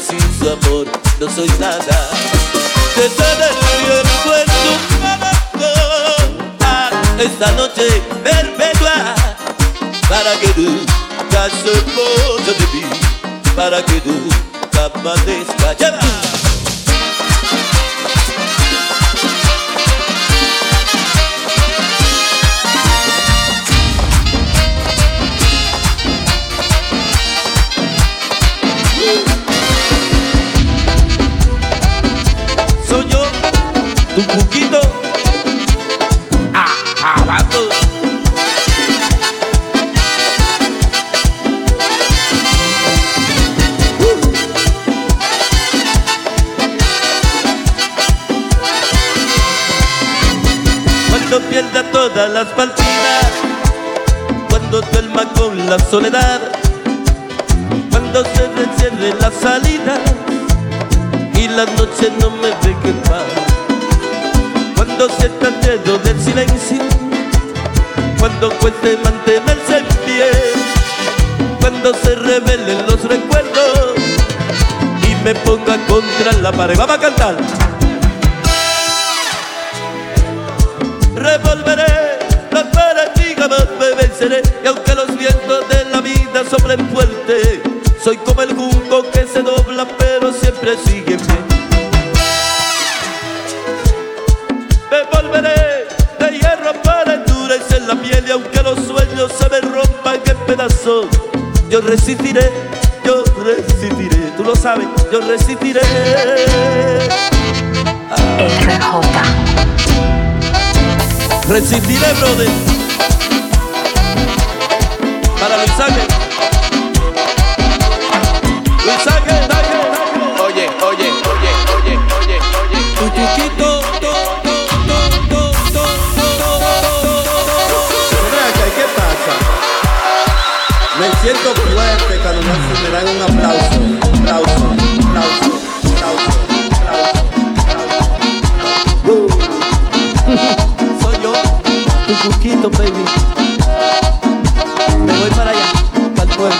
sin su amor no soy nada. De nada estoy esfuerzo para esta noche perpetua para que nunca se de mí, para que nunca amanezca. ¡Lleva! tu cuquito. Uh. Cuando pierda todas las partidas, cuando duerma con la soledad, cuando se encierre la salida y las noches no me dejen paz cuando sienta el miedo del silencio, cuando cueste mantenerse en pie, cuando se revelen los recuerdos y me ponga contra la pared. Vamos a cantar. Revolveré las perdigas, me venceré y aunque los vientos de la vida sobren fuerte, soy como el junco que se dobla pero siempre sigue Yo resistiré, yo resistiré. Tú lo sabes, yo resistiré. Ah. Resistiré, brother. Para luchar Siento fuerte cuando me, me dan un aplauso, un aplauso, un aplauso, un aplauso, aplauso, aplauso. Soy yo, tu cuquito, baby. Me voy para allá, para el pueblo.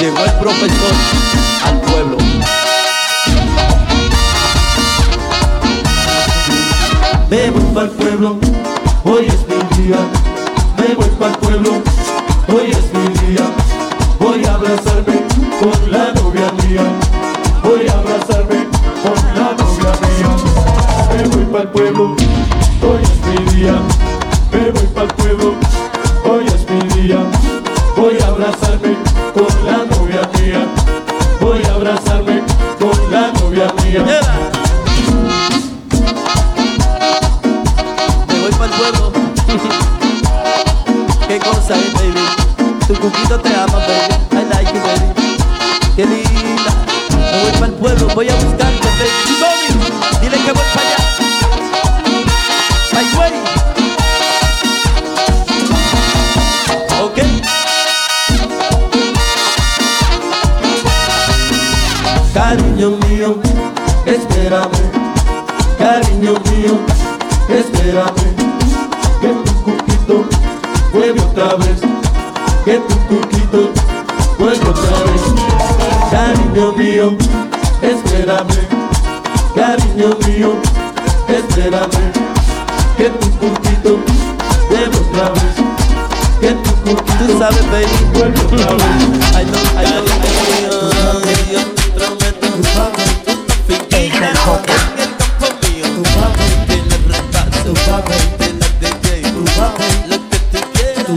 Llegó el profesor. hoy es mi día. Me voy para el pueblo, hoy es mi día. Voy a abrazarme con la novia mía. Voy a abrazarme con la novia mía. Me voy para el pueblo, hoy es mi día.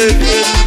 Música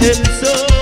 el.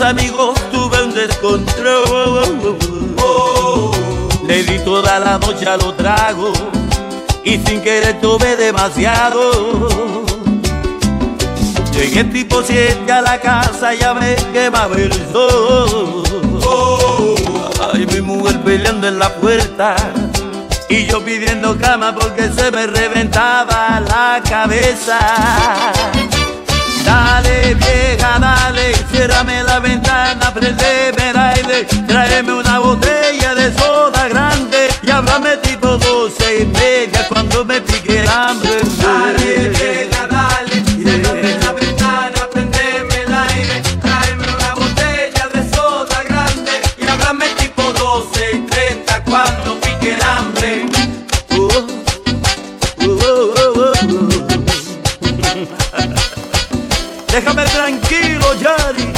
amigos tuve un descontrol. Le di toda la noche a los tragos y sin querer tuve demasiado. Llegué tipo siete a la casa y ya me quemaba el sol. Ay, mi mujer peleando en la puerta y yo pidiendo cama porque se me reventaba la cabeza. Dale vieja, dale, ciérrame la ventana, prendeme el aire, tráeme una botella de soda grande y háblame tipo doce y media cuando me pique el hambre. Déjame tranquilo, Yari.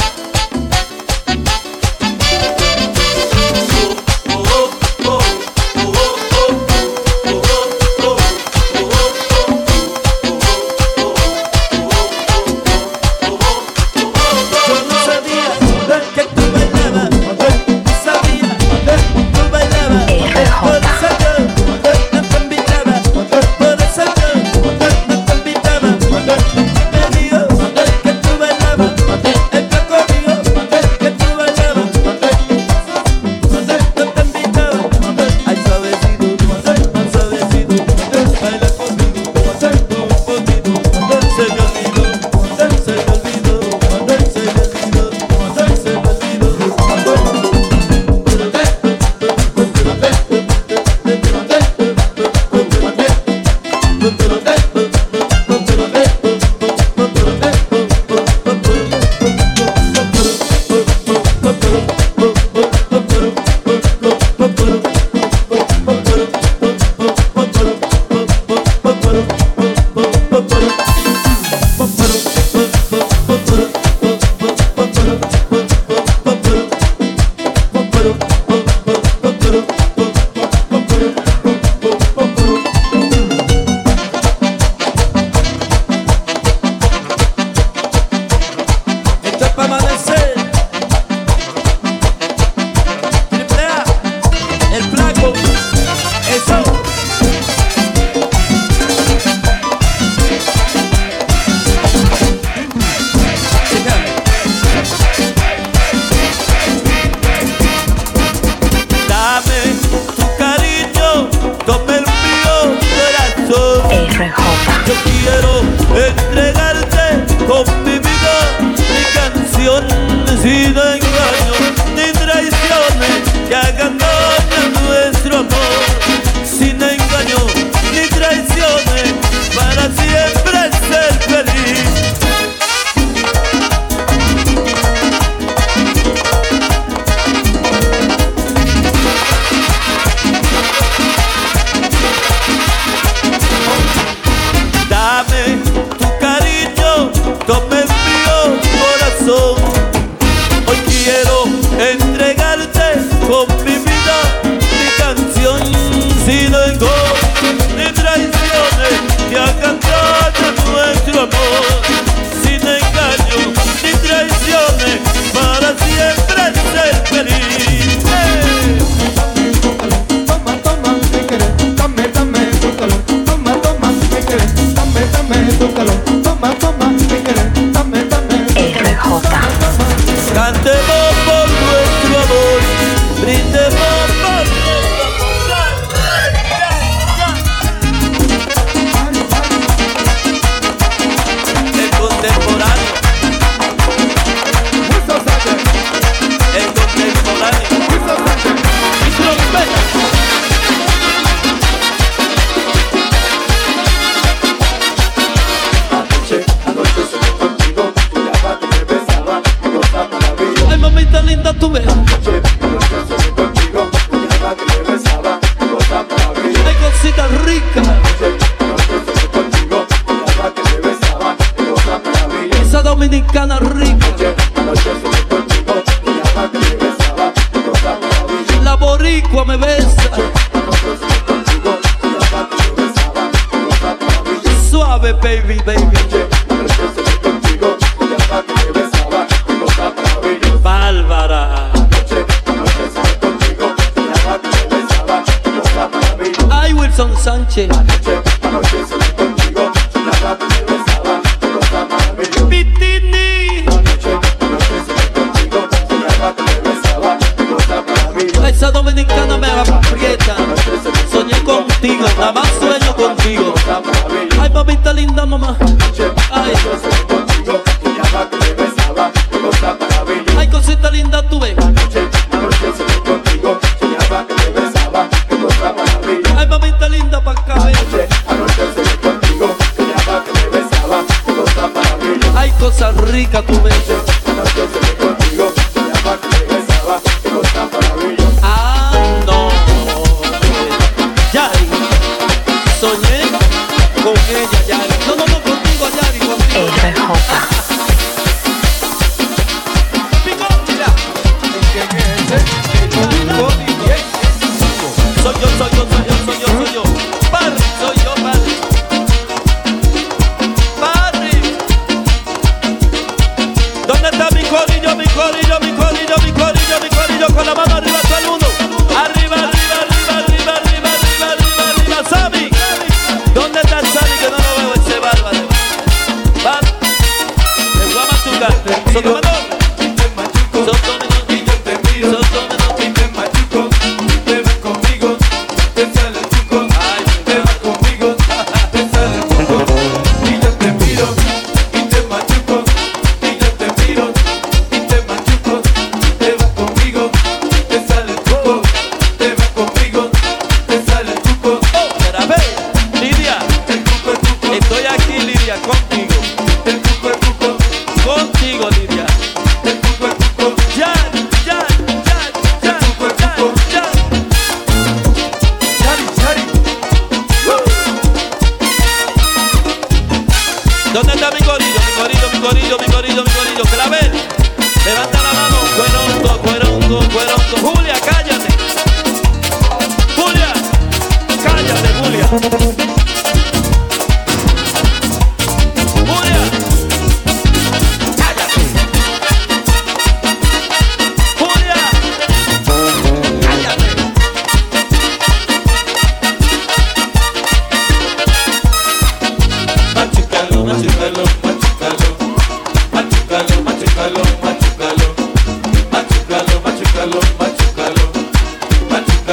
La boricua me besa. Suave, baby, baby. Bárbara. Ay, Wilson Sánchez. Aprieta. Soñé contigo, nada más sueño contigo. Ay, mamita linda, mamá. Ay,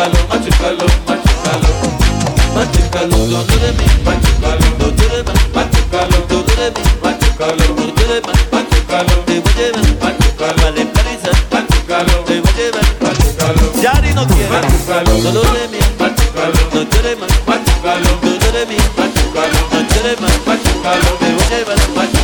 Machucalo, machucalo, machucalo. Machucalo, todo de mí. Machucalo, todo de mí. Machucalo, todo de mí. Machucalo, todo de mí. Machucalo, te voy a llevar. Machucalo, vale, Parisa. Machucalo, te voy a llevar. Machucalo, Yari no quiere. Machucalo, todo de mí. Machucalo, no quiere más. Machucalo, todo de mí. Machucalo, no quiere más. Machucalo, te voy a llevar. Machucalo,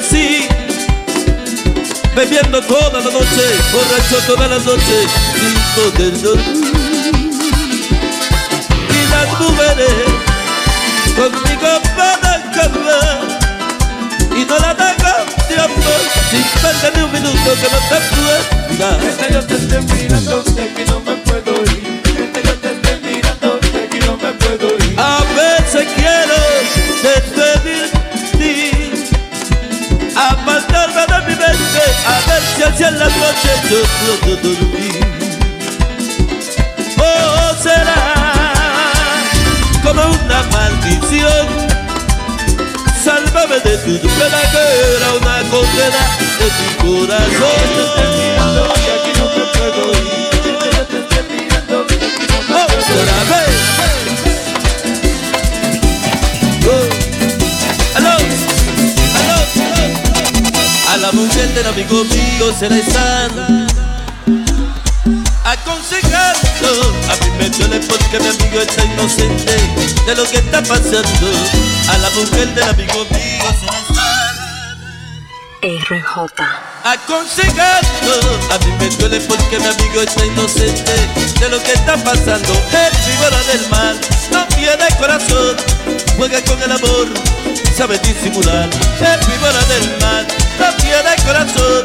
así Bebiendo toda la noche, borracho toda la noche Sin poder dormir Y las mujeres conmigo van a acabar y no la dejo de amor sin perder ni un minuto que no te puedo mirar. Que yo te esté mirando, aquí no me puedo ir. En la noche yo puedo dormir. O será como una maldición. Sálvame de tu pena que era una condena de tu corazón. Mirando, de la mujer del amigo mío se la están aconsejando. A mí me duele porque mi amigo está inocente de lo que está pasando. A la mujer del amigo mío se la están RJ. aconsejando. A mí me duele porque mi amigo está inocente de lo que está pasando. El víbora del mal no tiene corazón, juega con el amor, sabe disimular. El víbora del mal no tiene corazón,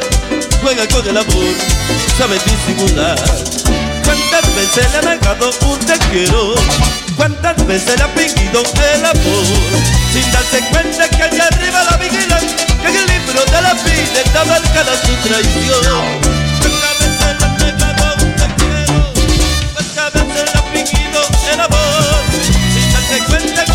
juega con el amor, sabe disimular. ¿Cuántas veces le han negado un te quiero? ¿Cuántas veces le ha pedido el amor? Sin darse cuenta que allá arriba la vigilan, que en el libro de la vida está marcada su traición. ¿Cuántas